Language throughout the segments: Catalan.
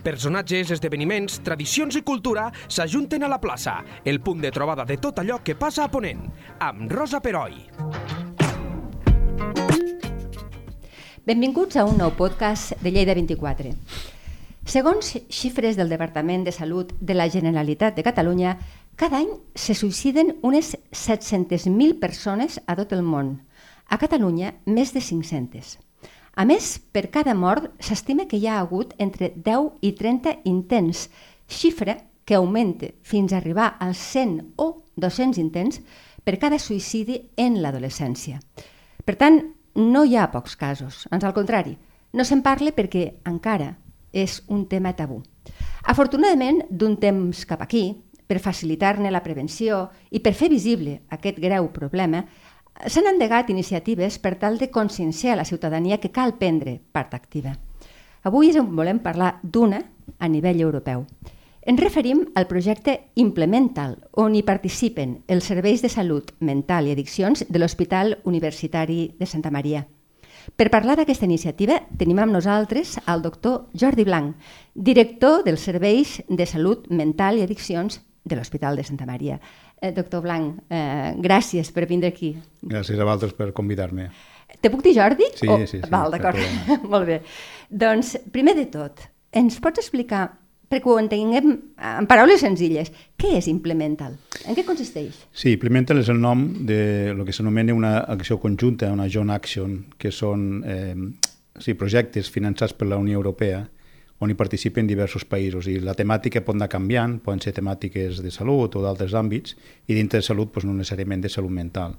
Personatges, esdeveniments, tradicions i cultura s'ajunten a la plaça, el punt de trobada de tot allò que passa a Ponent, amb Rosa Peroi. Benvinguts a un nou podcast de Lleida 24. Segons xifres del Departament de Salut de la Generalitat de Catalunya, cada any se suïciden unes 700.000 persones a tot el món. A Catalunya, més de 500. A més, per cada mort s'estima que hi ha hagut entre 10 i 30 intents, xifra que augmenta fins a arribar als 100 o 200 intents per cada suïcidi en l'adolescència. Per tant, no hi ha pocs casos, ans al contrari, no se'n parla perquè encara és un tema tabú. Afortunadament, d'un temps cap aquí, per facilitar-ne la prevenció i per fer visible aquest greu problema, s'han endegat iniciatives per tal de conscienciar la ciutadania que cal prendre part activa. Avui és on volem parlar d'una a nivell europeu. Ens referim al projecte Implemental, on hi participen els serveis de salut mental i addiccions de l'Hospital Universitari de Santa Maria. Per parlar d'aquesta iniciativa tenim amb nosaltres el doctor Jordi Blanc, director dels serveis de salut mental i addiccions de l'Hospital de Santa Maria. Eh, doctor Blanc, eh, gràcies per vindre aquí. Gràcies a vosaltres per convidar-me. Te puc dir Jordi? Sí, o... sí, sí. Val, d'acord. Molt bé. Doncs, primer de tot, ens pots explicar, perquè ho entenguem en paraules senzilles, què és Implemental? En què consisteix? Sí, Implemental és el nom de lo que s'anomena una acció conjunta, una joint action, que són eh, sí, projectes finançats per la Unió Europea, on hi participen diversos països i la temàtica pot anar canviant, poden ser temàtiques de salut o d'altres àmbits i dintre de salut doncs, no necessàriament de salut mental.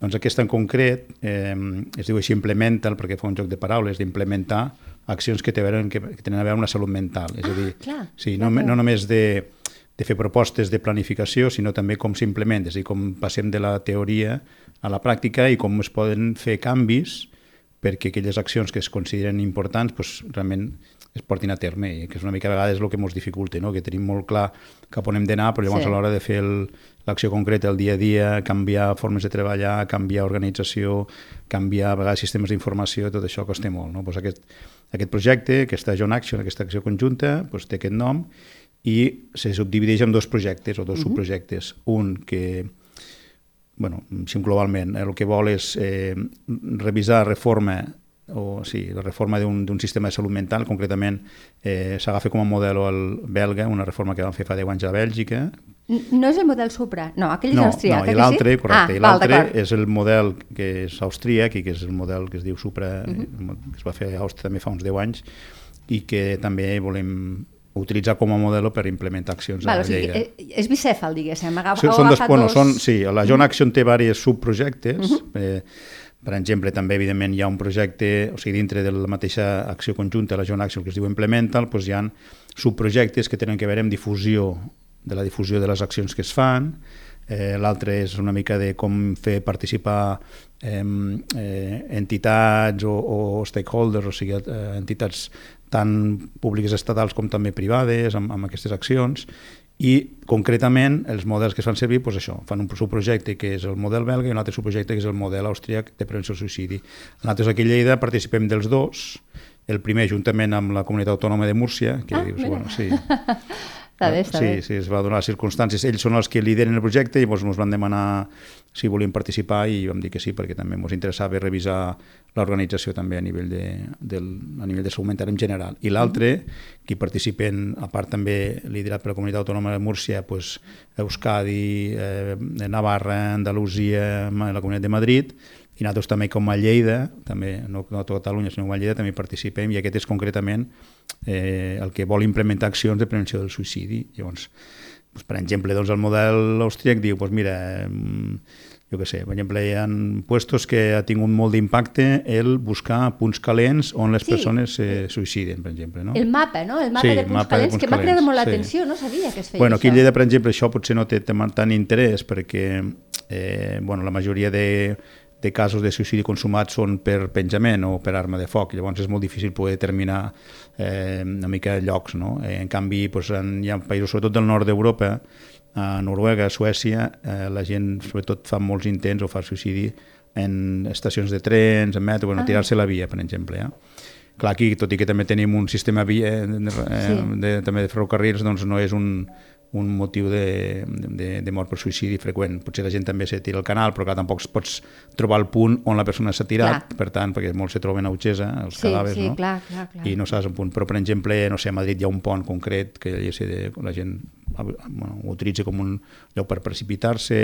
Doncs aquesta en concret eh, es diu així implemental perquè fa un joc de paraules d'implementar accions que, tenen, que, tenen a veure amb la salut mental. És ah, a dir, clar, sí, no, no només de, de fer propostes de planificació, sinó també com s'implementa, és a dir, com passem de la teoria a la pràctica i com es poden fer canvis perquè aquelles accions que es consideren importants doncs, realment es portin a terme, i que és una mica a vegades el que ens dificulta, no? que tenim molt clar cap on hem d'anar, però llavors sí. a l'hora de fer l'acció concreta el dia a dia, canviar formes de treballar, canviar organització, canviar a vegades sistemes d'informació, tot això costa molt. No? Pues aquest, aquest projecte, aquesta John Action, aquesta acció conjunta, pues té aquest nom i se subdivideix en dos projectes o dos uh -huh. subprojectes. Un que bueno, globalment, el que vol és eh, revisar reforma o sí, la reforma d'un sistema de salut mental, concretament eh, s'agafa com a model el belga, una reforma que van fer fa 10 anys a Bèlgica. No és el model Supra, no, aquell no, és austríac. No, i l'altre, sí? correcte, ah, i l'altre és el model que és austríac i que és el model que es diu Supra, uh -huh. que es va fer a Àustria també fa uns 10 anys, i que també volem utilitzar com a model per implementar accions Val, a o sigui, Lleida. És, bicèfal, diguéssim. Agafa, sí, són dos, bueno, dos... són, sí, la John Action té diversos subprojectes, uh -huh. eh, per exemple, també, evidentment, hi ha un projecte, o sigui, dintre de la mateixa acció conjunta, la Joint Action, que es diu Implemental, doncs hi ha subprojectes que tenen a veure amb difusió, de la difusió de les accions que es fan, eh, l'altre és una mica de com fer participar eh, eh, entitats o, o stakeholders, o sigui, eh, entitats tant públiques estatals com també privades amb, amb aquestes accions i concretament els models que es fan servir doncs això, fan un subprojecte que és el model belga i un altre subprojecte que és el model austríac de prevenció del suïcidi. Nosaltres aquí a Lleida participem dels dos, el primer juntament amb la Comunitat Autònoma de Múrcia, que ah, dius, mira. bueno, sí, Està bé, està sí, bé. sí, es va donar les circumstàncies. Ells són els que lideren el projecte i llavors ens van demanar si volíem participar i vam dir que sí, perquè també ens interessava revisar l'organització també a nivell de, del, a nivell de salut mental en general. I l'altre, que hi participen, a part també liderat per la Comunitat Autònoma de Múrcia, pues, Euskadi, eh, Navarra, Andalusia, la Comunitat de Madrid, i nosaltres també com a Lleida, també, no, no a Catalunya, sinó com a Lleida, també participem, i aquest és concretament eh, el que vol implementar accions de prevenció del suïcidi. Llavors, doncs, per exemple, doncs, el model austríac diu, doncs mira, jo què sé, per exemple, hi ha puestos que ha tingut molt d'impacte el buscar punts calents on les Sí. persones se suïciden, per exemple. No? El mapa, no? El mapa Sí, de punts mapa de calents, punts que m'ha cridat molt sí. l'atenció, no sabia que es feia Bueno, aquí a. Lleida, per exemple, això potser no té tant tant interès perquè eh, bueno, la majoria de, de casos de suïcidi consumat són per penjament o per arma de foc, llavors és molt difícil poder determinar eh, una mica llocs. No? Eh, en canvi, doncs, en, hi ha països, sobretot del nord d'Europa, a Noruega, a Suècia, eh, la gent sobretot fa molts intents o fa suïcidi en estacions de trens, en metro, bueno, Ah. tirar-se la via, per exemple. Ja? Clar, aquí, tot i que també tenim un sistema via, de, de, sí. de, també de ferrocarrils, doncs no és un, un motiu de, de, de mort per suïcidi freqüent. Potser la gent també se tira al canal, però clar, tampoc pots trobar el punt on la persona s'ha tirat, clar. per tant, perquè molts se troben a Utgesa, els sí, cadàvers, sí, no? Clar, clar, clar. I no saps un punt. Però, per exemple, no sé, a Madrid hi ha un pont concret que de, la gent bueno, ho utilitza com un lloc per precipitar-se,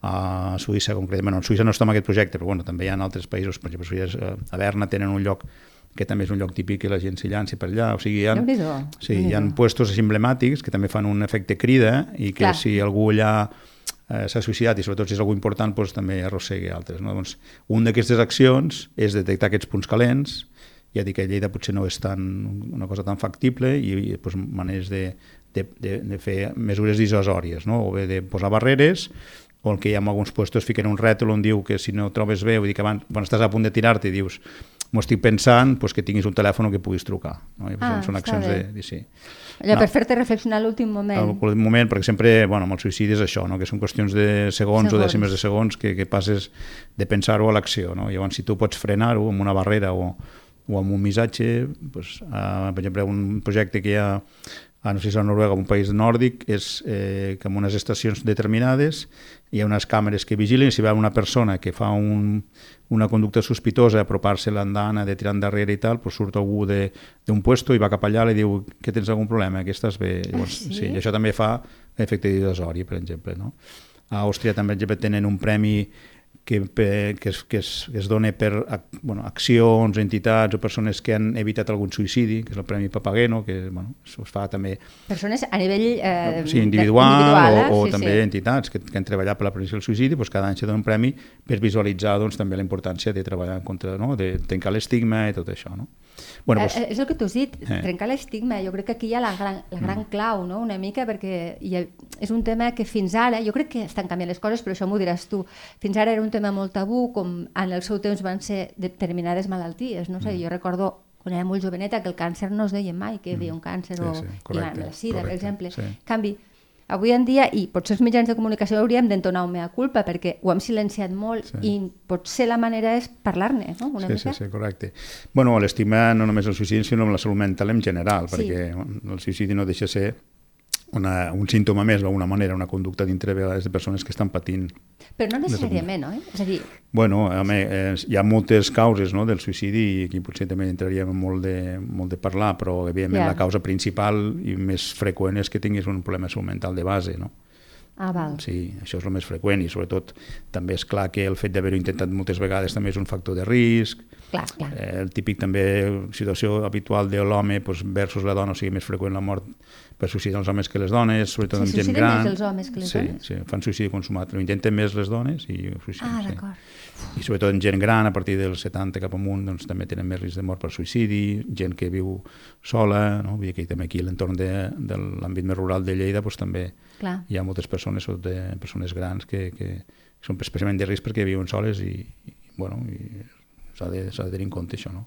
a Suïssa concretament, bueno, en Suïssa no està en aquest projecte, però bueno, també hi ha en altres països, per exemple, Suïssa, a Berna tenen un lloc que també és un lloc típic que la gent s'hi llanci per allà. O sigui, hi ha, sí, hi ha puestos emblemàtics que també fan un efecte crida i que Clar. si algú allà eh, s'ha suïcidat i sobretot si és algú important doncs, també arrossegui altres. No? Doncs, una d'aquestes accions és detectar aquests punts calents ja dic que a Lleida potser no és tan, una cosa tan factible i, i doncs, maneres de, de, de, de fer mesures dissuasòries, no? o bé de posar barreres o el que hi ha en alguns puestos fiquen un rètol on diu que si no trobes bé, vull dir que abans, quan estàs a punt de tirar-te dius m'ho estic pensant pues, que tinguis un telèfon que puguis trucar. No? I, ah, són accions de, de sí. Allò, no, per fer-te reflexionar l'últim moment. L'últim moment, perquè sempre, bueno, amb el suïcidi és això, no? que són qüestions de segons, segons. o dècimes de segons que, que passes de pensar-ho a l'acció. No? Llavors, si tu pots frenar-ho amb una barrera o, o amb un missatge, pues, uh, per exemple, un projecte que hi ha a, no sé si és a Noruega, un país nòrdic, és eh, que en unes estacions determinades hi ha unes càmeres que vigilen, si va una persona que fa un, una conducta sospitosa, apropar-se l'andana, de tirar endarrere i tal, pues surt algú d'un puesto i va cap allà i li diu que tens algun problema, que estàs bé. Llavors, ah, sí? sí? I això també fa efecte dissuasori, per exemple. No? A Àustria també, per exemple, tenen un premi que, que, es, que, es, que es dona per bueno, accions, entitats o persones que han evitat algun suïcidi, que és el Premi Papageno, que bueno, es fa també... Persones a nivell eh, sí, individual, individual eh? o, o sí, també sí. entitats que, que han treballat per la prevenció del suïcidi, doncs cada any se dona un premi per visualitzar doncs, també la importància de treballar en contra, no? de trencar l'estigma i tot això. No? Bueno, doncs... és el que tu has dit, eh. trencar l'estigma, jo crec que aquí hi ha la gran, la gran mm. clau, no? una mica, perquè ha, és un tema que fins ara, jo crec que estan canviant les coses, però això m'ho diràs tu, fins ara era un tema molt tabú, com en el seu temps van ser determinades malalties. No sé, mm. jo recordo quan era molt joveneta que el càncer no es deia mai que hi havia mm. un càncer sí, o sí, correcte, la sida, correcte, per exemple. Sí. En canvi, avui en dia, i potser els mitjans de comunicació hauríem d'entonar un mea culpa, perquè ho hem silenciat molt sí. i potser la manera és parlar-ne, no? Una sí, mica. sí, sí, correcte. Bueno, l'estima no només el suïcidi, sinó la salut mental en general, sí. perquè el suïcidi no deixa ser una, un símptoma més, d'alguna manera, una conducta dintre de persones que estan patint. Però no necessàriament, no? Eh? És a dir... Bueno, home, eh, hi ha moltes causes no, del suïcidi i aquí potser també entraríem molt de, molt de parlar, però evidentment yeah. la causa principal i més freqüent és que tinguis un problema mental de base, no? Ah, val. Sí, això és el més freqüent i sobretot també és clar que el fet d'haver-ho intentat moltes vegades també és un factor de risc. Clar, clar. Eh, el típic també situació habitual de l'home doncs, versus la dona, o sigui, més freqüent la mort per suïcidar els homes que les dones, sobretot amb gent gran. més els homes que les sí, dones? Sí, fan suïcidi consumat, ho intenten més les dones i ho suïciden. Ah, d'acord. Sí. I sobretot en gent gran, a partir dels 70 cap amunt, doncs, també tenen més risc de mort per suïcidi, gent que viu sola, no? Vull dir que també aquí a l'entorn de, de l'àmbit més rural de Lleida doncs, també Clar. hi ha moltes persones, sobretot de persones grans, que, que són especialment de risc perquè viuen soles i, i bueno, i s'ha de, de tenir en compte això, no?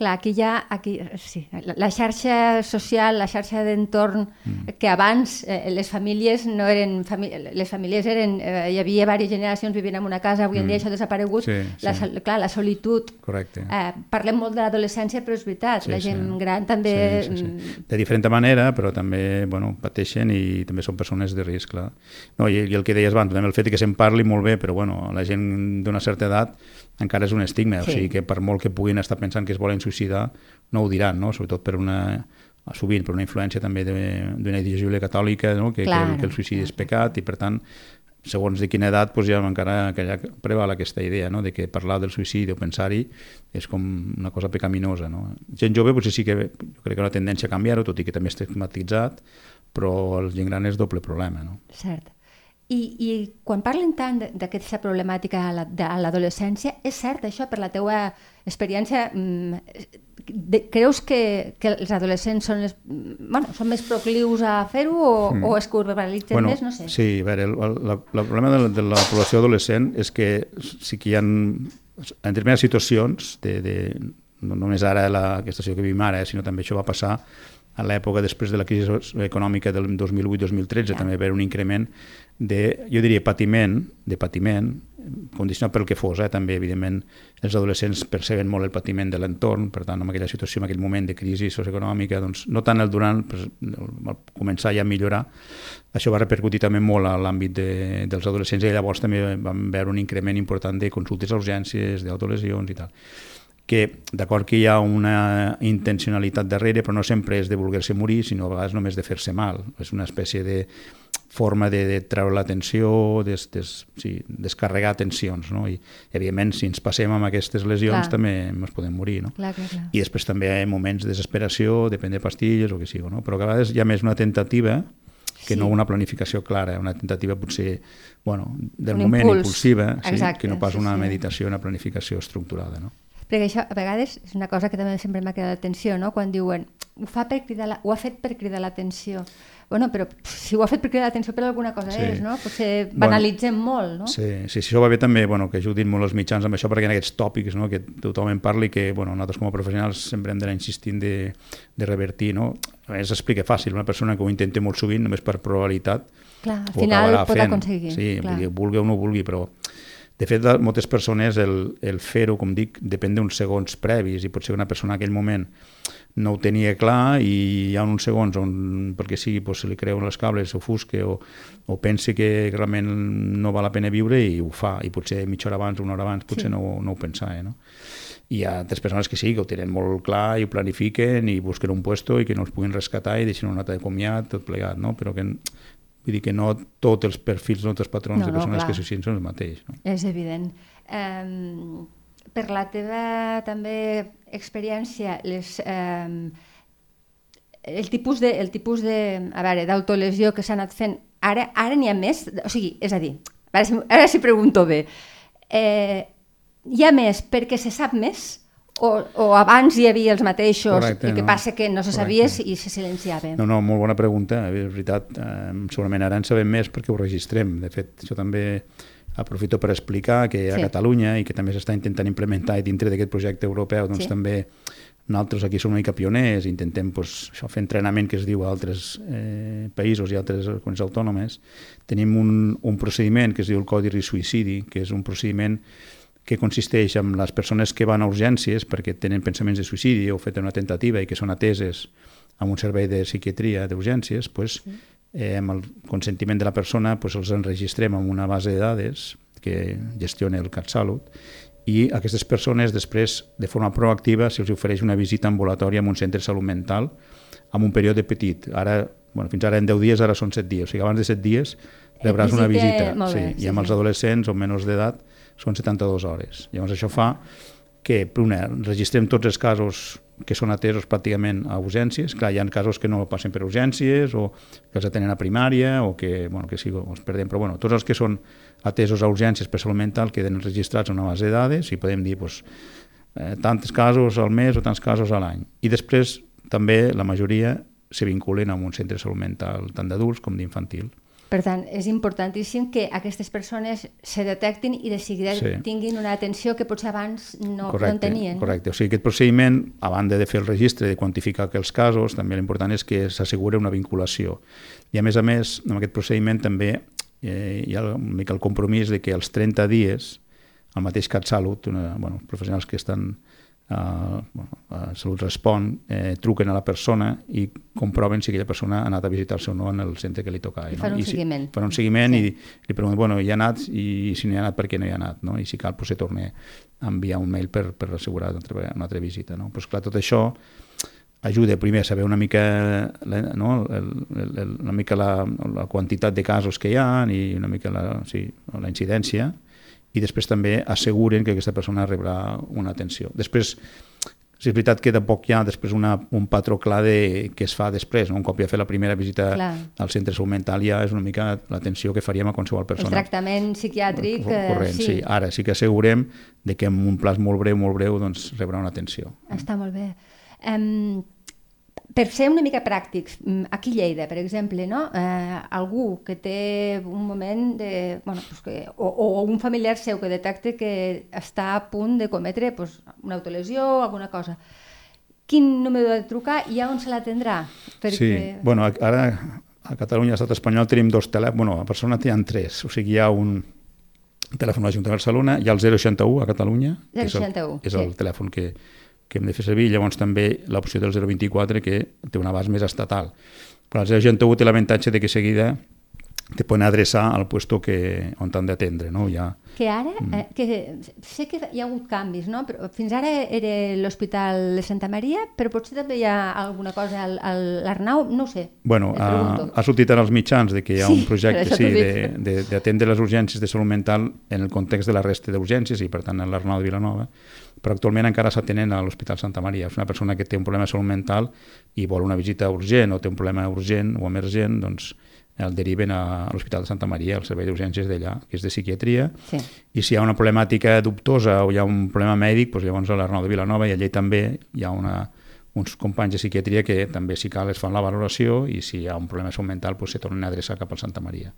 Clar, aquí ha aquí, sí, la xarxa social, la xarxa d'entorn, mm. que abans eh, les famílies no eren... Famí les famílies eren... Eh, hi havia diverses generacions vivint en una casa, avui en mm. dia això ha desaparegut. Sí, la, sí. Clar, la solitud... Correcte. Eh, parlem molt de l'adolescència, però és veritat, sí, la gent sí. gran també... Sí, sí, sí. Mm. De diferent manera, però també bueno, pateixen i també són persones de risc, clar. No, i, i el que deies abans, també el fet que se'n parli molt bé, però bueno, la gent d'una certa edat encara és un estigma, sí. o sigui que per molt que puguin estar pensant que es volen suïcidar, no ho diran, no? sobretot per una sovint per una influència també d'una ideologia catòlica no? que, que, que el suïcidi és pecat i per tant segons de quina edat doncs ja encara aquella preval aquesta idea no? de que parlar del suïcidi o pensar-hi és com una cosa pecaminosa. No? Gent jove potser sí que jo crec que una tendència a canviar-ho, tot i que també està estigmatitzat, però el gent gran és doble problema. No? Cert. I, I quan parlen tant d'aquesta problemàtica de l'adolescència, és cert això per la teua experiència? Mm, de, creus que, que els adolescents són, les, bueno, són més proclius a fer-ho o, mm. o es verbalitzen bueno, més? No sé. Sí, a veure, el, el, el problema de la, de la població adolescent és que sí que hi ha en determinades situacions, de, de, no només ara la, aquesta situació que vivim ara, eh, sinó també això va passar a l'època després de la crisi econòmica del 2008-2013 també va haver un increment de, jo diria, patiment, de patiment, condicionat pel que fos, eh? també, evidentment, els adolescents perceben molt el patiment de l'entorn, per tant, en aquella situació, en aquell moment de crisi socioeconòmica, doncs, no tant el durant, però començar ja a millorar, això va repercutir també molt a l'àmbit de, dels adolescents i llavors també vam veure un increment important de consultes a urgències, d'autolesions i tal que d'acord que hi ha una intencionalitat darrere, però no sempre és de voler-se morir, sinó a vegades només de fer-se mal. És una espècie de forma de, de treure l'atenció, des, des, sí, descarregar tensions, no? I, evidentment, si ens passem amb aquestes lesions clar. també ens podem morir, no? Clar, clar, clar. I després també hi ha moments de desesperació, depèn de pastilles o que sigui, no? Però a vegades hi ha més una tentativa que sí. no una planificació clara, una tentativa potser bueno, del un moment impuls. impulsiva, sí, Exacte, que no pas una sí, sí. meditació, una planificació estructurada. No? Perquè això a vegades és una cosa que també sempre m'ha quedat l'atenció, no? quan diuen ho, fa per cridar la... ho ha fet per cridar l'atenció. Bueno, però si ho ha fet per cridar l'atenció per alguna cosa sí. és, no? Potser banalitzem bueno, molt, no? Sí, sí, això va bé també bueno, que ajudin molt els mitjans amb això perquè en aquests tòpics no? que tothom en parli que bueno, nosaltres com a professionals sempre hem d'anar insistint de, de revertir, no? A més, explica fàcil, una persona que ho intenta molt sovint només per probabilitat Clar, al final pot fent. aconseguir. Sí, clar. vulgui o no vulgui, però de fet, moltes persones el, el fer-ho, com dic, depèn d'uns segons previs i potser una persona en aquell moment no ho tenia clar i hi ha uns segons on, perquè sigui, doncs, se li creuen les cables, s'ofusque o, o pensi que realment no val la pena viure i ho fa, i potser mitja hora abans, una hora abans, potser sí. no, no ho pensava, eh, no? I hi ha altres persones que sí, que ho tenen molt clar i ho planifiquen i busquen un puesto i que no els puguin rescatar i deixen una nota de comiat, tot plegat, no? Però que Vull dir que no tots els perfils, no tots els patrons no, de persones no, que suïciden són els mateixos. No? És evident. Um, per la teva també experiència, les, um, el tipus de, el tipus de, a veure, d'autolesió que s'ha anat fent, ara, ara n'hi ha més, o sigui, és a dir, ara si, ara si pregunto bé, eh, hi ha més perquè se sap més o, o abans hi havia els mateixos Correcte, i que no. passa que no se sabia Correcte. i se silenciava? No, no, molt bona pregunta. És veritat, eh, segurament ara en sabem més perquè ho registrem. De fet, això també aprofito per explicar que a sí. Catalunya i que també s'està intentant implementar i dintre d'aquest projecte europeu doncs sí. també nosaltres aquí som una mica pioners, intentem pues, això, fer entrenament que es diu a altres eh, països i altres comunitats autònomes. Tenim un, un procediment que es diu el Codi Risuïcidi, que és un procediment que consisteix en les persones que van a urgències perquè tenen pensaments de suïcidi o fet una tentativa i que són ateses amb un servei de psiquiatria d'urgències, pues, eh, amb el consentiment de la persona pues, els enregistrem en una base de dades que gestiona el CatSalut i aquestes persones després, de forma proactiva, se'ls ofereix una visita ambulatòria en un centre de salut mental amb un període petit. Ara, bueno, fins ara en 10 dies, ara són 7 dies. O sigui, abans de 7 dies rebràs una visita. Bé, sí, sí, I amb sí. els adolescents o menors d'edat són 72 hores. Llavors això fa que, una, registrem tots els casos que són atesos pràcticament a urgències. Clar, hi ha casos que no passen per urgències o que els atenen a primària o que, bueno, que sí, els perdem, però bueno, tots els que són atesos a urgències per salut mental queden registrats en una base de dades i podem dir pues, eh, tants casos al mes o tants casos a l'any. I després també la majoria se vinculen a un centre de salut mental tant d'adults com d'infantil. Per tant, és importantíssim que aquestes persones se detectin i de seguida sí. tinguin una atenció que potser abans no, correcte, no en tenien. Correcte, o sigui, aquest procediment, a banda de fer el registre, de quantificar aquells casos, també l'important és que s'assegura una vinculació. I a més a més, amb aquest procediment també eh, hi ha una mica el compromís de que els 30 dies, el mateix CatSalut, una, bueno, professionals que estan Uh, bueno, Salut Respon, eh, truquen a la persona i comproven si aquella persona ha anat a visitar-se o no en el centre que li tocava. I fan no? un I seguiment. Si, fan un seguiment sí. i li pregunten, bueno, hi ha anat i si no hi ha anat, per què no hi ha anat? No? I si cal, pues, se torna a enviar un mail per, per assegurar una altra, una altra visita. No? Pues, clar, tot això ajuda primer a saber una mica, la, no? el, el, el, una mica la, la quantitat de casos que hi ha i una mica la, sí, la incidència, i després també asseguren que aquesta persona rebrà una atenció. Després, si és veritat que de poc hi ha després una, un patró clar de què es fa després. No? Un cop ja fet la primera visita clar. al centre de salut mental ja és una mica l'atenció que faríem a qualsevol persona. El tractament psiquiàtric... Corrent, sí. sí. Ara sí que assegurem de que en un plaç molt breu, molt breu, doncs rebrà una atenció. Està molt bé. Um, per ser una mica pràctics, mm, aquí a Lleida, per exemple, no? eh, algú que té un moment de... Bueno, pues que, o, o un familiar seu que detecta que està a punt de cometre pues, una autolesió o alguna cosa, quin número de trucar i a on se l'atendrà? Perquè... Sí, bueno, ara a Catalunya, a l'estat espanyol, tenim dos telèfons, bueno, a Barcelona tenen tres, o sigui, hi ha un telèfon a l'Ajuntament de Barcelona, hi ha el 061 a Catalunya, 061, que és el, és el sí. telèfon que, que hem de fer servir, llavors també l'opció del 024 que té un abast més estatal. Però el 061 té l'avantatge de que seguida te poden adreçar al puesto que, on t'han d'atendre. No? Ja... Que ara, mm. eh, que sé que hi ha hagut canvis, no? però fins ara era l'Hospital de Santa Maria, però potser també hi ha alguna cosa a l'Arnau, no ho sé. Bueno, ha, ha sortit en els mitjans de que hi ha sí, un projecte sí, d'atendre les urgències de salut mental en el context de la resta d'urgències i per tant en l'Arnau de Vilanova, però actualment encara s'atenen a l'Hospital Santa Maria. És una persona que té un problema de salut mental i vol una visita urgent o té un problema urgent o emergent, doncs el deriven a, l'Hospital de Santa Maria, al servei d'urgències d'allà, que és de psiquiatria, sí. i si hi ha una problemàtica dubtosa o hi ha un problema mèdic, doncs llavors a l'Arnau de Vilanova i allà també hi ha una, uns companys de psiquiatria que també si cal es fan la valoració i si hi ha un problema de salut mental doncs se tornen a adreçar cap al Santa Maria.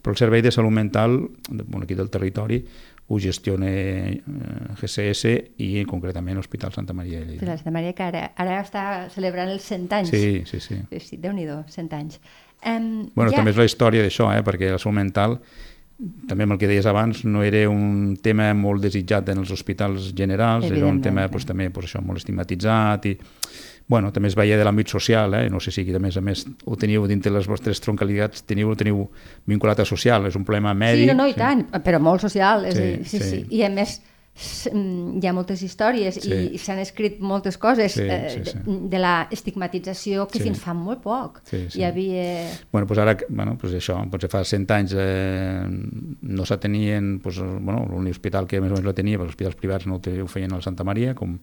Però el servei de salut mental bueno, aquí del territori ho gestiona eh, GCS i concretament l'Hospital Santa Maria de Lleida. Santa Maria que ara, ara està celebrant els 100 anys. Sí, sí, sí. sí Déu-n'hi-do, 100 anys. Um, bueno, ja... també és la història d'això, eh? perquè la salut mental, també amb el que deies abans, no era un tema molt desitjat en els hospitals generals, era un tema pues, també pues, això, molt estigmatitzat i bueno, també es veia de l'àmbit social, eh? no sé si aquí a més a més ho teniu dintre les vostres troncalitats, teniu, ho teniu vinculat a social, és un problema mèdic. Sí, no, no, i sí. tant, però molt social, és sí, dir, sí, sí, sí. I a més, hi ha moltes històries sí. i s'han escrit moltes coses sí, eh, sí, sí. De, de la estigmatització que sí. fins fa molt poc sí, sí. hi havia... Bueno, doncs ara, bueno, doncs això, potser fa 100 anys eh, no s'atenien, doncs, bueno, l'únic hospital que més o menys lo tenia, els hospitals privats no ho feien al Santa Maria, com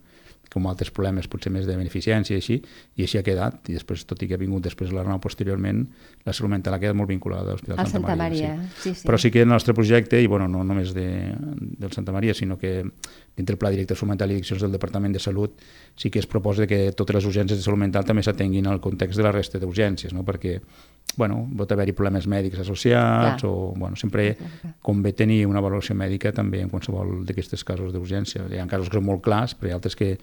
com altres problemes potser més de beneficència i així, i així ha quedat, i després, tot i que ha vingut després l'Arnau posteriorment, la salut mental ha quedat molt vinculada a l'Hospital Santa, Santa Maria. Maria. Sí. Sí, sí. Però sí que el nostre projecte, i bueno, no només de, del Santa Maria, sinó que dintre el Pla Directe de Salut Mental i Addiccions del Departament de Salut sí que es proposa que totes les urgències de salut mental també s'atenguin al context de la resta d'urgències, no? perquè bueno, pot haver-hi problemes mèdics associats Clar. o bueno, sempre convé tenir una valoració mèdica també en qualsevol d'aquests casos d'urgència. Hi ha casos que són molt clars, però hi ha altres que,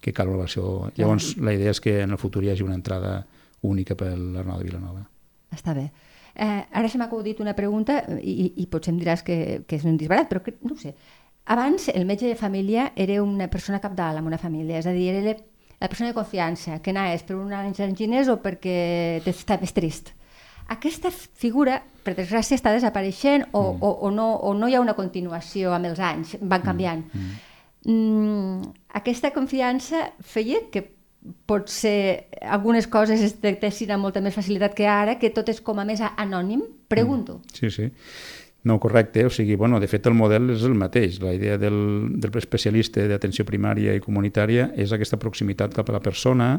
que cal valoració. Llavors, la idea és que en el futur hi hagi una entrada única per l'Arnau de Vilanova. Està bé. Eh, ara se m'ha acudit una pregunta i, i potser em diràs que, que és un disbarat, però que, no sé. Abans el metge de família era una persona capdalt en una família, és a dir, era la persona de confiança, que anaves per un angines o perquè estaves trist. Aquesta figura, per desgràcia, està desapareixent o, mm. o, o, no, o no hi ha una continuació amb els anys, van mm. canviant. Mm. Mm, aquesta confiança feia que potser algunes coses es tractessin amb molta més facilitat que ara, que tot és com a més anònim? Pregunto. Mm. Sí, sí. No, correcte. O sigui, bueno, de fet el model és el mateix. La idea del, del especialista d'atenció primària i comunitària és aquesta proximitat cap a la persona,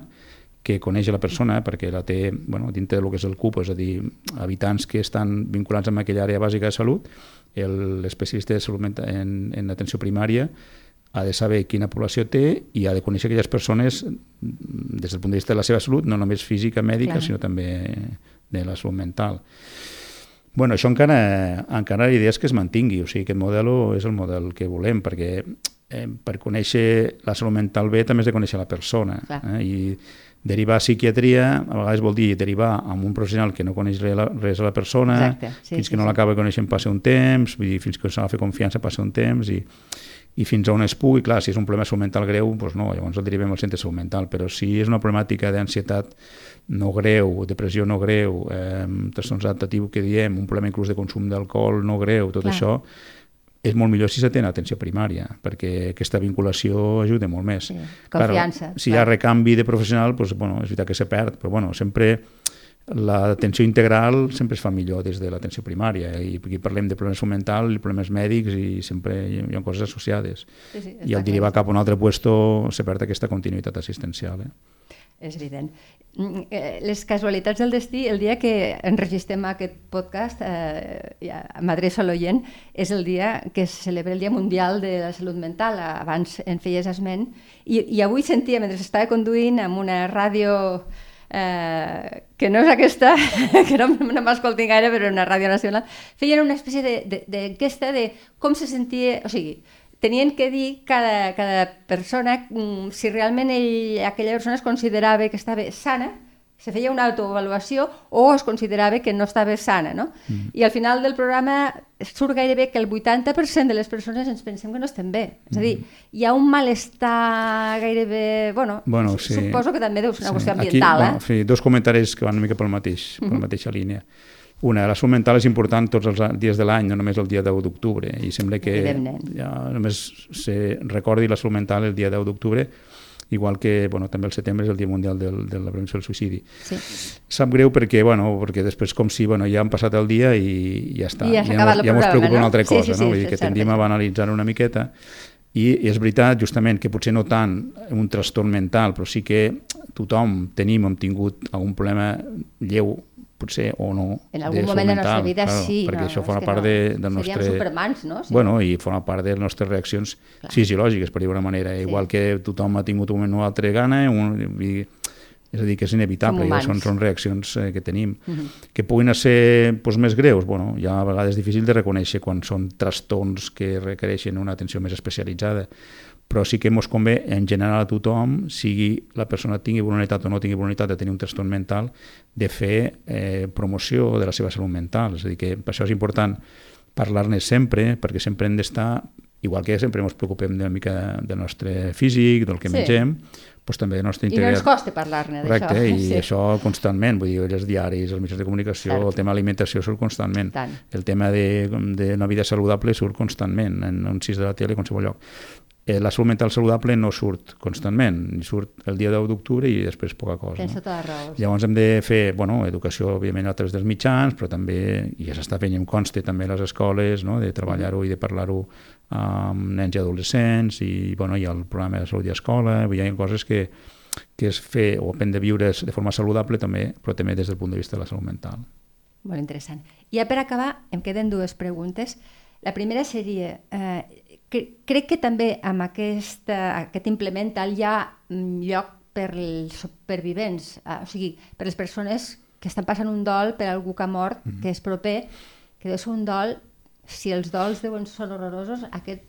que coneix la persona perquè la té bueno, dintre del que és el CUP, és a dir, habitants que estan vinculats amb aquella àrea bàsica de salut, l'especialista de salut en, en atenció primària ha de saber quina població té i ha de conèixer aquelles persones des del punt de vista de la seva salut, no només física, mèdica, Clar. sinó també de la salut mental. Bueno, això encara, encara la idea és que es mantingui, o sigui, aquest model és el model que volem, perquè eh, per conèixer la salut mental bé també has de conèixer la persona. Eh? I derivar a psiquiatria a vegades vol dir derivar amb un professional que no coneix res a la persona, Exacte. Sí, fins sí, que no sí. l'acaba coneixent passa un temps, vull dir, fins que s'ha de fer confiança passa un temps, i, i fins a on es pugui, clar, si és un problema de salut mental greu, doncs no, llavors el derivem al centre de salut mental, però si és una problemàtica d'ansietat no greu, depressió no greu, eh, trastorns adaptatiu que diem, un problema inclús de consum d'alcohol no greu, tot Clar. això, és molt millor si s'atén atenció primària, perquè aquesta vinculació ajuda molt més. Sí, confiança. Clar, si hi ha recanvi de professional, doncs, bueno, és veritat que se perd, però bueno, sempre l'atenció integral sempre es fa millor des de l'atenció primària i aquí parlem de problemes mental i problemes mèdics i sempre hi ha coses associades. Sí, sí, i al derivar cap a un altre puesto se perd aquesta continuïtat assistencial eh? és evident. Mm, eh, les casualitats del destí, el dia que enregistrem aquest podcast, eh, ja m'adreço a l'oient, és el dia que es celebra el Dia Mundial de la Salut Mental, abans en feies esment, i, i avui sentia, mentre estava conduint amb una ràdio eh, que no és aquesta, que no, no m'escoltin gaire, però una ràdio nacional, feien una espècie d'enquesta de, de, de com se sentia, o sigui, tenien que dir cada, cada persona mm, si realment ell, aquella persona es considerava que estava sana, se feia una autoavaluació o es considerava que no estava sana, no? Mm. I al final del programa surt gairebé que el 80% de les persones ens pensem que no estem bé. És a dir, mm. hi ha un malestar gairebé... Bueno, bueno sí. suposo que també deu ser una sí. qüestió ambiental, Aquí, eh? Bueno, sí, dos comentaris que van una mica pel mateix, mm -hmm. per la mateixa línia. Una, la salut mental és important tots els dies de l'any, no només el dia 10 d'octubre, i sembla que ja només se recordi la salut mental el dia 10 d'octubre, igual que bueno, també el setembre és el Dia Mundial del, de la Prevenció del Suïcidi. Sí. Sap greu perquè, bueno, perquè després com si bueno, ja han passat el dia i ja està. I ja, ja, ja ens preocupa no? una altra cosa, sí, sí, sí, no? Vull dir que tendim a banalitzar una miqueta i és veritat, justament, que potser no tant un trastorn mental, però sí que tothom tenim, hem tingut algun problema lleu potser o no. En algun moment de la nostra vida claro, sí. Perquè no, això forma part no. de, del nostre... Seríem supermans, no? Sí. Bueno, i forma part de les nostres reaccions Clar. fisiològiques, per dir-ho manera. Sí. Igual que tothom ha tingut un moment o altre gana, un, és a dir, que és inevitable, ja són, són reaccions eh, que tenim. Uh -huh. Que puguin ser pues, més greus, bueno, ja a vegades és difícil de reconèixer quan són trastorns que requereixen una atenció més especialitzada, però sí que ens convé en general a tothom, sigui la persona tingui voluntat o no tingui voluntat de tenir un trastorn mental, de fer eh, promoció de la seva salut mental. És a dir, que per això és important parlar-ne sempre, perquè sempre hem d'estar, igual que sempre ens preocupem una mica del nostre físic, del que sí. mengem, doncs també el nostre integrat... I no ens costa parlar-ne d'això. Correcte, i sí. això constantment, vull dir, els diaris, els mitjans de comunicació, Cert. el tema d'alimentació surt constantment, Tant. el tema de, de una vida saludable surt constantment, en un cis de la tele, en qualsevol lloc eh, la salut mental saludable no surt constantment, ni surt el dia 10 d'octubre i després poca cosa. Tens no? tota la raó. Llavors hem de fer bueno, educació, òbviament, a través dels mitjans, però també, i ja s'està fent, em consta també a les escoles, no? de treballar-ho i de parlar-ho amb nens i adolescents, i bueno, hi ha el programa de salut i escola, hi ha coses que, que és fer o aprendre a viure de forma saludable també, però també des del punt de vista de la salut mental. Molt interessant. I ja per acabar, em queden dues preguntes. La primera seria, eh, crec que també amb aquest, aquest implement hi ha lloc per als supervivents, eh, o sigui, per les persones que estan passant un dol per algú que ha mort, mm -hmm. que és proper, que deu ser un dol, si els dols deuen ser horrorosos, aquest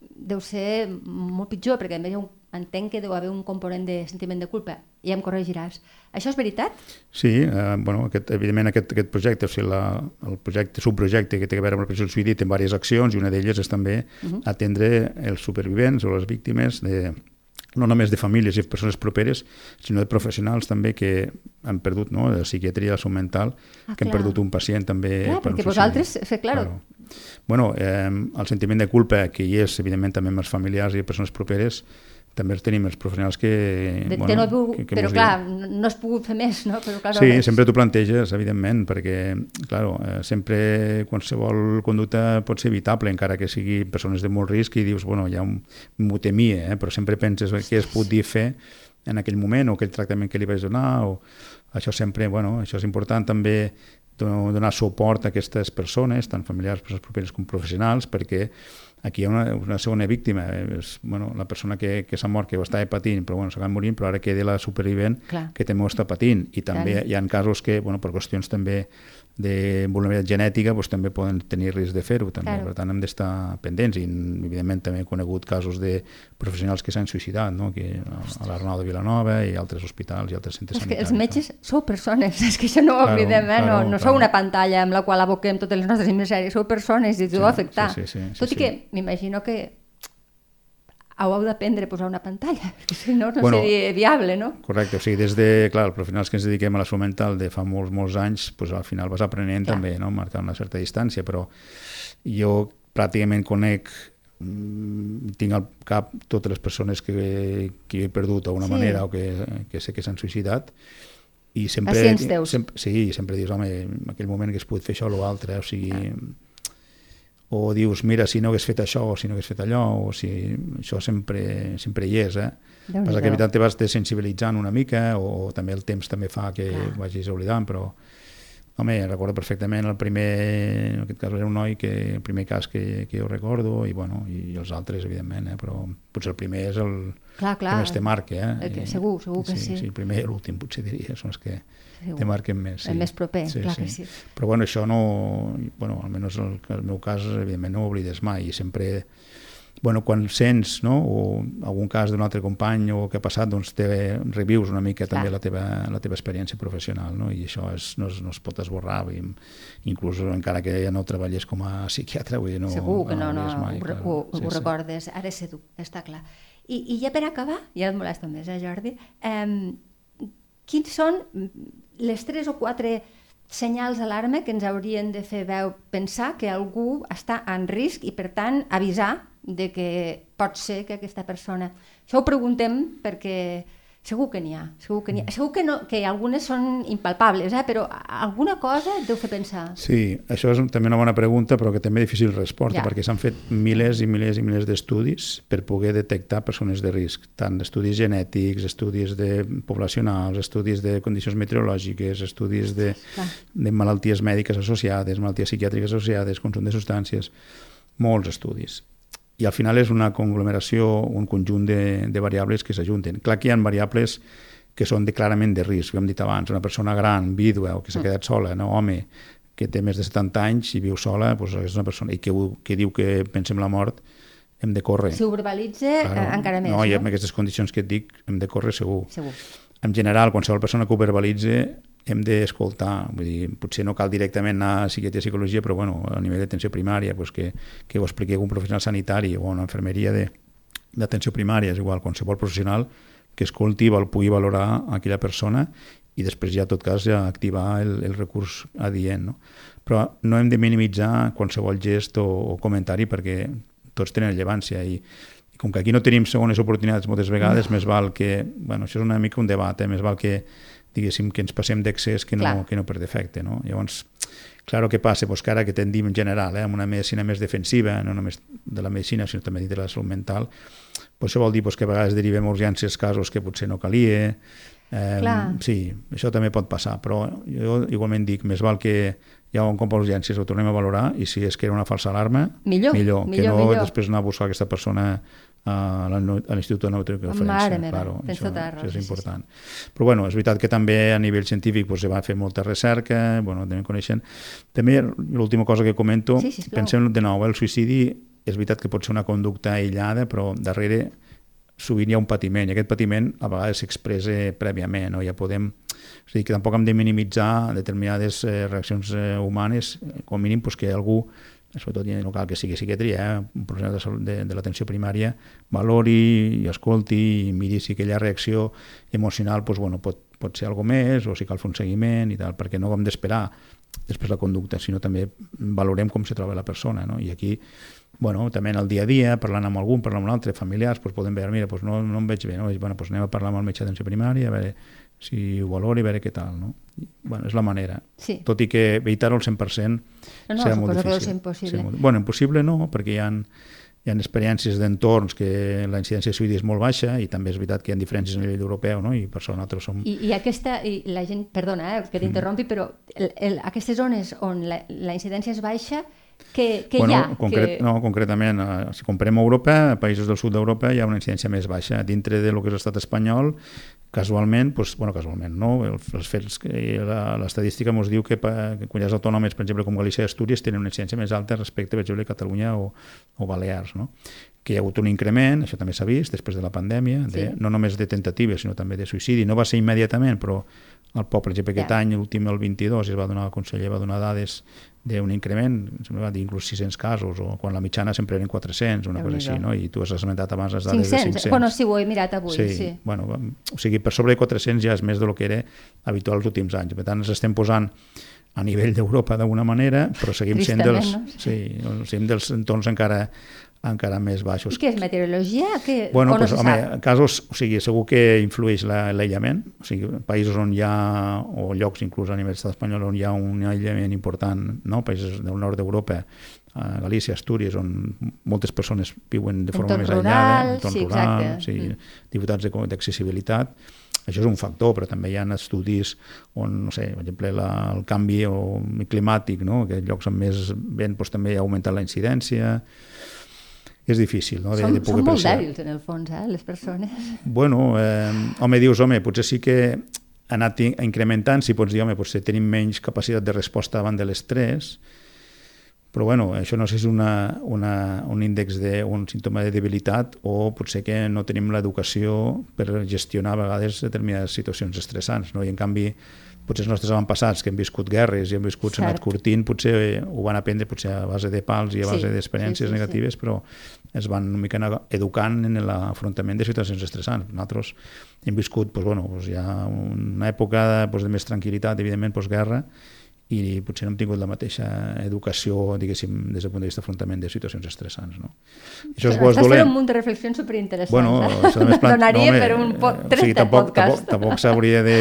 deu ser molt pitjor, perquè a més hi ha un entenc que deu haver un component de sentiment de culpa, i em corregiràs. Això és veritat? Sí, eh, bueno, aquest, evidentment aquest, aquest projecte, o sigui, la, el projecte, subprojecte que té a veure amb la del suïcidi té diverses accions i una d'elles és també uh -huh. atendre els supervivents o les víctimes de, no només de famílies i persones properes, sinó de professionals també que han perdut, no?, de psiquiatria, de salut mental, ah, que clar. han perdut un pacient també... Clar, per perquè vosaltres, fer, claro. claro. Bueno, eh, el sentiment de culpa que hi és, evidentment, també amb els familiars i persones properes, també tenim els professionals que... De, bueno, no puc, que, que però clar, diuen. no has pogut fer més, no? Però, clar, sí, sempre t'ho planteges, evidentment, perquè, clar, eh, sempre qualsevol conducta pot ser evitable, encara que sigui persones de molt risc, i dius, bueno, ja m'ho temia, eh? però sempre penses què es pot dir fer en aquell moment, o aquell tractament que li vaig donar, o això sempre, bueno, això és important també donar suport a aquestes persones, tant familiars, persones properes com professionals, perquè Aquí hi ha una, una segona víctima, és bueno, la persona que, que s'ha mort, que ho estava patint, però bueno, s'acaba morint, però ara queda la supervivent Clar. que també ho està patint. I també Clar. hi ha casos que, bueno, per qüestions també de vulnerabilitat genètica doncs, també poden tenir risc de fer-ho. també. Claro. Per tant, hem d'estar pendents i, evidentment, també he conegut casos de professionals que s'han suïcidat, no? que a l'Arnau de Vilanova i altres hospitals i altres centres sanitaris. els metges sou persones, és que això no ho claro, oblidem, eh? Claro, no, no claro. sou una pantalla amb la qual aboquem totes les nostres misèries, sou persones i us sí, afectar. Sí, sí, sí, Tot sí, i que m'imagino que heu d'aprendre a posar una pantalla, perquè si no, no bueno, seria viable, no? Correcte, o sigui, des de, clar, els professionals que ens dediquem a la salut mental de fa molts, molts anys, pues, al final vas aprenent clar. també, no?, marcar una certa distància, però jo pràcticament conec mm, tinc al cap totes les persones que, que he perdut d'alguna sí. manera o que, que sé que s'han suïcidat i sempre, sempre, sí, sempre dius, home, en aquell moment que es pogut fer això o l'altre, o sigui, ah o dius, mira, si no hagués fet això o si no hagués fet allò, o si això sempre, sempre hi és, eh? Passa que evidentment te vas desensibilitzant una mica o, o també el temps també fa que Clar. ho vagis oblidant, però home, recordo perfectament el primer, en aquest cas era un noi que el primer cas que, que jo recordo i, bueno, i els altres, evidentment, eh? però potser el primer és el clar, clar. que més te marca. Eh? Que, segur, segur que sí. Sí, sí el primer i l'últim potser diria, són els que te marquen més. Sí. El més proper, sí, clar sí. que sí. Però bueno, això no, bueno, almenys el, el meu cas, evidentment no ho oblides mai i sempre bueno, quan sents no, o algun cas d'un altre company o que ha passat, doncs te revius una mica Clar. també la teva, la teva experiència professional, no? i això és, no, es, no es pot esborrar, vull inclús encara que ja no treballés com a psiquiatre, vull dir, no... Segur que no, no, no mai, ho, ho, sí, ho sí. recordes, ara sé tu, està clar. I, I ja per acabar, ja et molesta més, eh, Jordi, eh, quins són les tres o quatre senyals d'alarma que ens haurien de fer veu pensar que algú està en risc i, per tant, avisar de que pot ser que aquesta persona... Això ho preguntem perquè Segur que n'hi ha, segur que n'hi ha. Mm. Segur que, no, que algunes són impalpables, eh? però alguna cosa deu fer pensar. Sí, això és també una bona pregunta, però que també és difícil resposta, ja. perquè s'han fet milers i milers i milers d'estudis per poder detectar persones de risc, tant estudis genètics, estudis de poblacionals, estudis de condicions meteorològiques, estudis de, de malalties mèdiques associades, malalties psiquiàtriques associades, consum de substàncies, molts estudis i al final és una conglomeració, un conjunt de, de variables que s'ajunten. Clar que hi ha variables que són de, clarament de risc, ho hem dit abans, una persona gran, vídua o que s'ha mm. quedat sola, no? home, que té més de 70 anys i viu sola, doncs és una persona i que, que diu que pensem la mort, hem de córrer. Si ho verbalitza, claro. Eh, encara més. No, no, i amb aquestes condicions que et dic, hem de córrer segur. Segur. En general, qualsevol persona que ho verbalitza hem d'escoltar, vull dir, potser no cal directament anar a psiquiatria i psicologia, però bueno, a nivell d'atenció primària, pues que, que ho expliqui un professional sanitari o una infermeria d'atenció primària, és igual, qualsevol professional que escolti, el pugui valorar aquella persona i després ja, en tot cas, ja activar el, el recurs adient. No? Però no hem de minimitzar qualsevol gest o, o comentari perquè tots tenen rellevància i, i com que aquí no tenim segones oportunitats moltes vegades, no. més val que... Bueno, això és una mica un debat, eh? més val que diguéssim, que ens passem d'excés que, no, que no per defecte. No? Llavors, clar, què passa? Pues que ara que tendim en general, eh, amb una medicina més defensiva, no només de la medicina, sinó també de la salut mental, pues això vol dir pues, que a vegades derivem urgències casos que potser no calia, Eh, sí, això també pot passar, però jo igualment dic, més val que hi ha un cop a urgències ho tornem a valorar i si és que era una falsa alarma, millor, millor, millor que no millor. després anar a buscar aquesta persona a l'Institut de Neurotransferència. Mare meva, claro, això, raó. Això és important. Sí, sí. Però bueno, és veritat que també a nivell científic pues, se va fer molta recerca, bueno, també coneixen. També l'última cosa que comento, sí, pensem de nou, el suïcidi és veritat que pot ser una conducta aïllada, però darrere sovint hi ha un patiment, i aquest patiment a vegades s'expressa prèviament, no? ja podem... És a dir, que tampoc hem de minimitzar determinades eh, reaccions eh, humanes, com a mínim pues, que algú sobretot en local que sigui psiquiatria, eh, un professional de, de, de l'atenció primària, valori i escolti i miri si aquella reacció emocional pues, bueno, pot, pot ser alguna més o si cal fer un seguiment i tal, perquè no hem d'esperar després la conducta, sinó també valorem com se troba la persona. No? I aquí, bueno, també en el dia a dia, parlant amb algun, parlant amb un altre, familiars, pues, podem veure, mira, pues, no, no em veig bé, no? bueno, pues, anem a parlar amb el metge d'atenció primària, a veure si ho valori, a veure què tal, no? bueno, és la manera. Sí. Tot i que evitar-ho al 100% no, no, serà molt difícil. que impossible. Sí, bueno, impossible no, perquè hi ha, hi ha experiències d'entorns que la incidència de suïcidi és molt baixa i també és veritat que hi ha diferències a nivell europeu no? i per això nosaltres som... I, i aquesta, i la gent, perdona eh, que t'interrompi, mm. però el, el, aquestes zones on la, la incidència és baixa que, que bueno, hi ha? Concret, que... No, concretament, eh, si comprem Europa, a països del sud d'Europa hi ha una incidència més baixa. Dintre de lo que és l'estat espanyol, casualment, doncs, bueno, casualment, no? El, els fets, que l'estadística ens diu que, que comunitats autònomes, per exemple, com Galícia i Astúries, tenen una incidència més alta respecte, per exemple, a Catalunya o, o Balears, no? Que hi ha hagut un increment, això també s'ha vist després de la pandèmia, de, sí. no només de tentatives, sinó també de suïcidi. No va ser immediatament, però el POP, per exemple, aquest ja. any, l'últim, el 22, es va donar, el conseller va donar dades d'un increment, sembla va dir inclús 600 casos, o quan la mitjana sempre eren 400, una cosa així, no? I tu has esmentat abans les dades 500. de 500. Bueno, sí, ho he mirat avui, sí. sí. Bueno, o sigui, per sobre de 400 ja és més de lo que era habitual els últims anys. Per tant, ens estem posant a nivell d'Europa d'alguna manera, però seguim sent dels, no? sí, seguim dels entorns encara encara més baixos. I què és meteorologia? Que, bueno, no pues, home, casos, o sigui, segur que influeix l'aïllament, o sigui, països on hi ha, o llocs inclús a nivell estat espanyol on hi ha un aïllament important, no? països del nord d'Europa, a Galícia, Astúries, on moltes persones viuen de forma més rural, aïllada, entorn sí, rural, sí, mm. diputats d'accessibilitat, això és un factor, però també hi ha estudis on, no sé, per exemple, la, el canvi o, climàtic, no? que llocs amb més vent doncs, també ha augmentat la incidència, és difícil, no? De, som, de poder som molt apreciar. dèbils, en el fons, eh, les persones. Bueno, eh, home, dius, home, potser sí que ha anat incrementant, si pots dir, home, potser tenim menys capacitat de resposta davant de l'estrès, però bueno, això no sé si és una, una, un índex de, un símptoma de debilitat o potser que no tenim l'educació per gestionar a vegades determinades situacions estressants, no? i en canvi potser els nostres avantpassats que han viscut guerres i han viscut Cert. anat curtint, potser ho van aprendre potser a base de pals i a base sí, d'experiències sí, sí, negatives, sí. però es van una mica educant en l'afrontament de situacions estressants. Nosaltres hem viscut doncs, bueno, doncs ha una època doncs, de més tranquil·litat, evidentment, postguerra, i potser no hem tingut la mateixa educació, diguéssim, des del punt de vista d'afrontament de situacions estressants. No? Això és bo, Estàs fent un munt de reflexions superinteressants. Bueno, eh? Donaria no, per un po... tres o sigui, tampoc, podcast. Tampoc, tampoc s'hauria de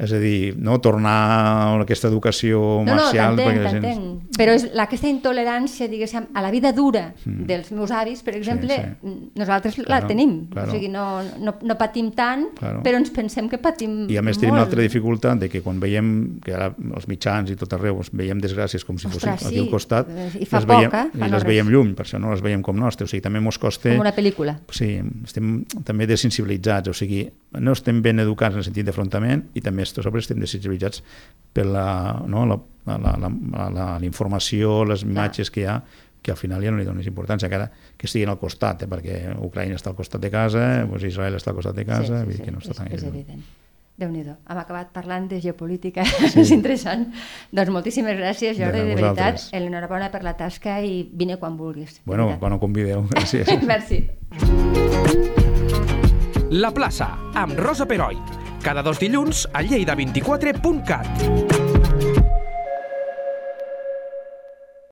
és a dir, no tornar a aquesta educació no, marcial... No, t'entenc, t'entenc. Gens... Però és la, aquesta intolerància, diguéssim, a la vida dura mm. dels meus avis, per exemple, sí, sí. nosaltres claro, la tenim. Claro. O sigui, no, no, no patim tant, claro. però ens pensem que patim I a més molt. tenim l'altra dificultat de que quan veiem, que ara els mitjans i tot arreu veiem desgràcies com si fossin sí. aquí al costat, I fa poc, veiem, eh? I les veiem lluny, per això no les veiem com nostres. O sigui, també mos costa... Com una pel·lícula. Sí, estem també desensibilitzats, o sigui, no estem ben educats en el sentit d'afrontament i també sobre estem desensibilitzats per la, no, la, la, la, la, la informació, les imatges que hi ha que al final ja no li dones importància, encara que estiguin al costat, eh, perquè Ucraïna està al costat de casa, doncs Israel està al costat de casa, sí, sí, sí. que no està és, tan és evident. déu nhi Hem acabat parlant de geopolítica, sí. és interessant. Doncs moltíssimes gràcies, Jordi, de, de veritat. Enhorabona per la tasca i vine quan vulguis. Bueno, quan ho convideu. Gràcies. Merci. La plaça, amb Rosa Peroi. Cada dos dilluns a lleida24.cat.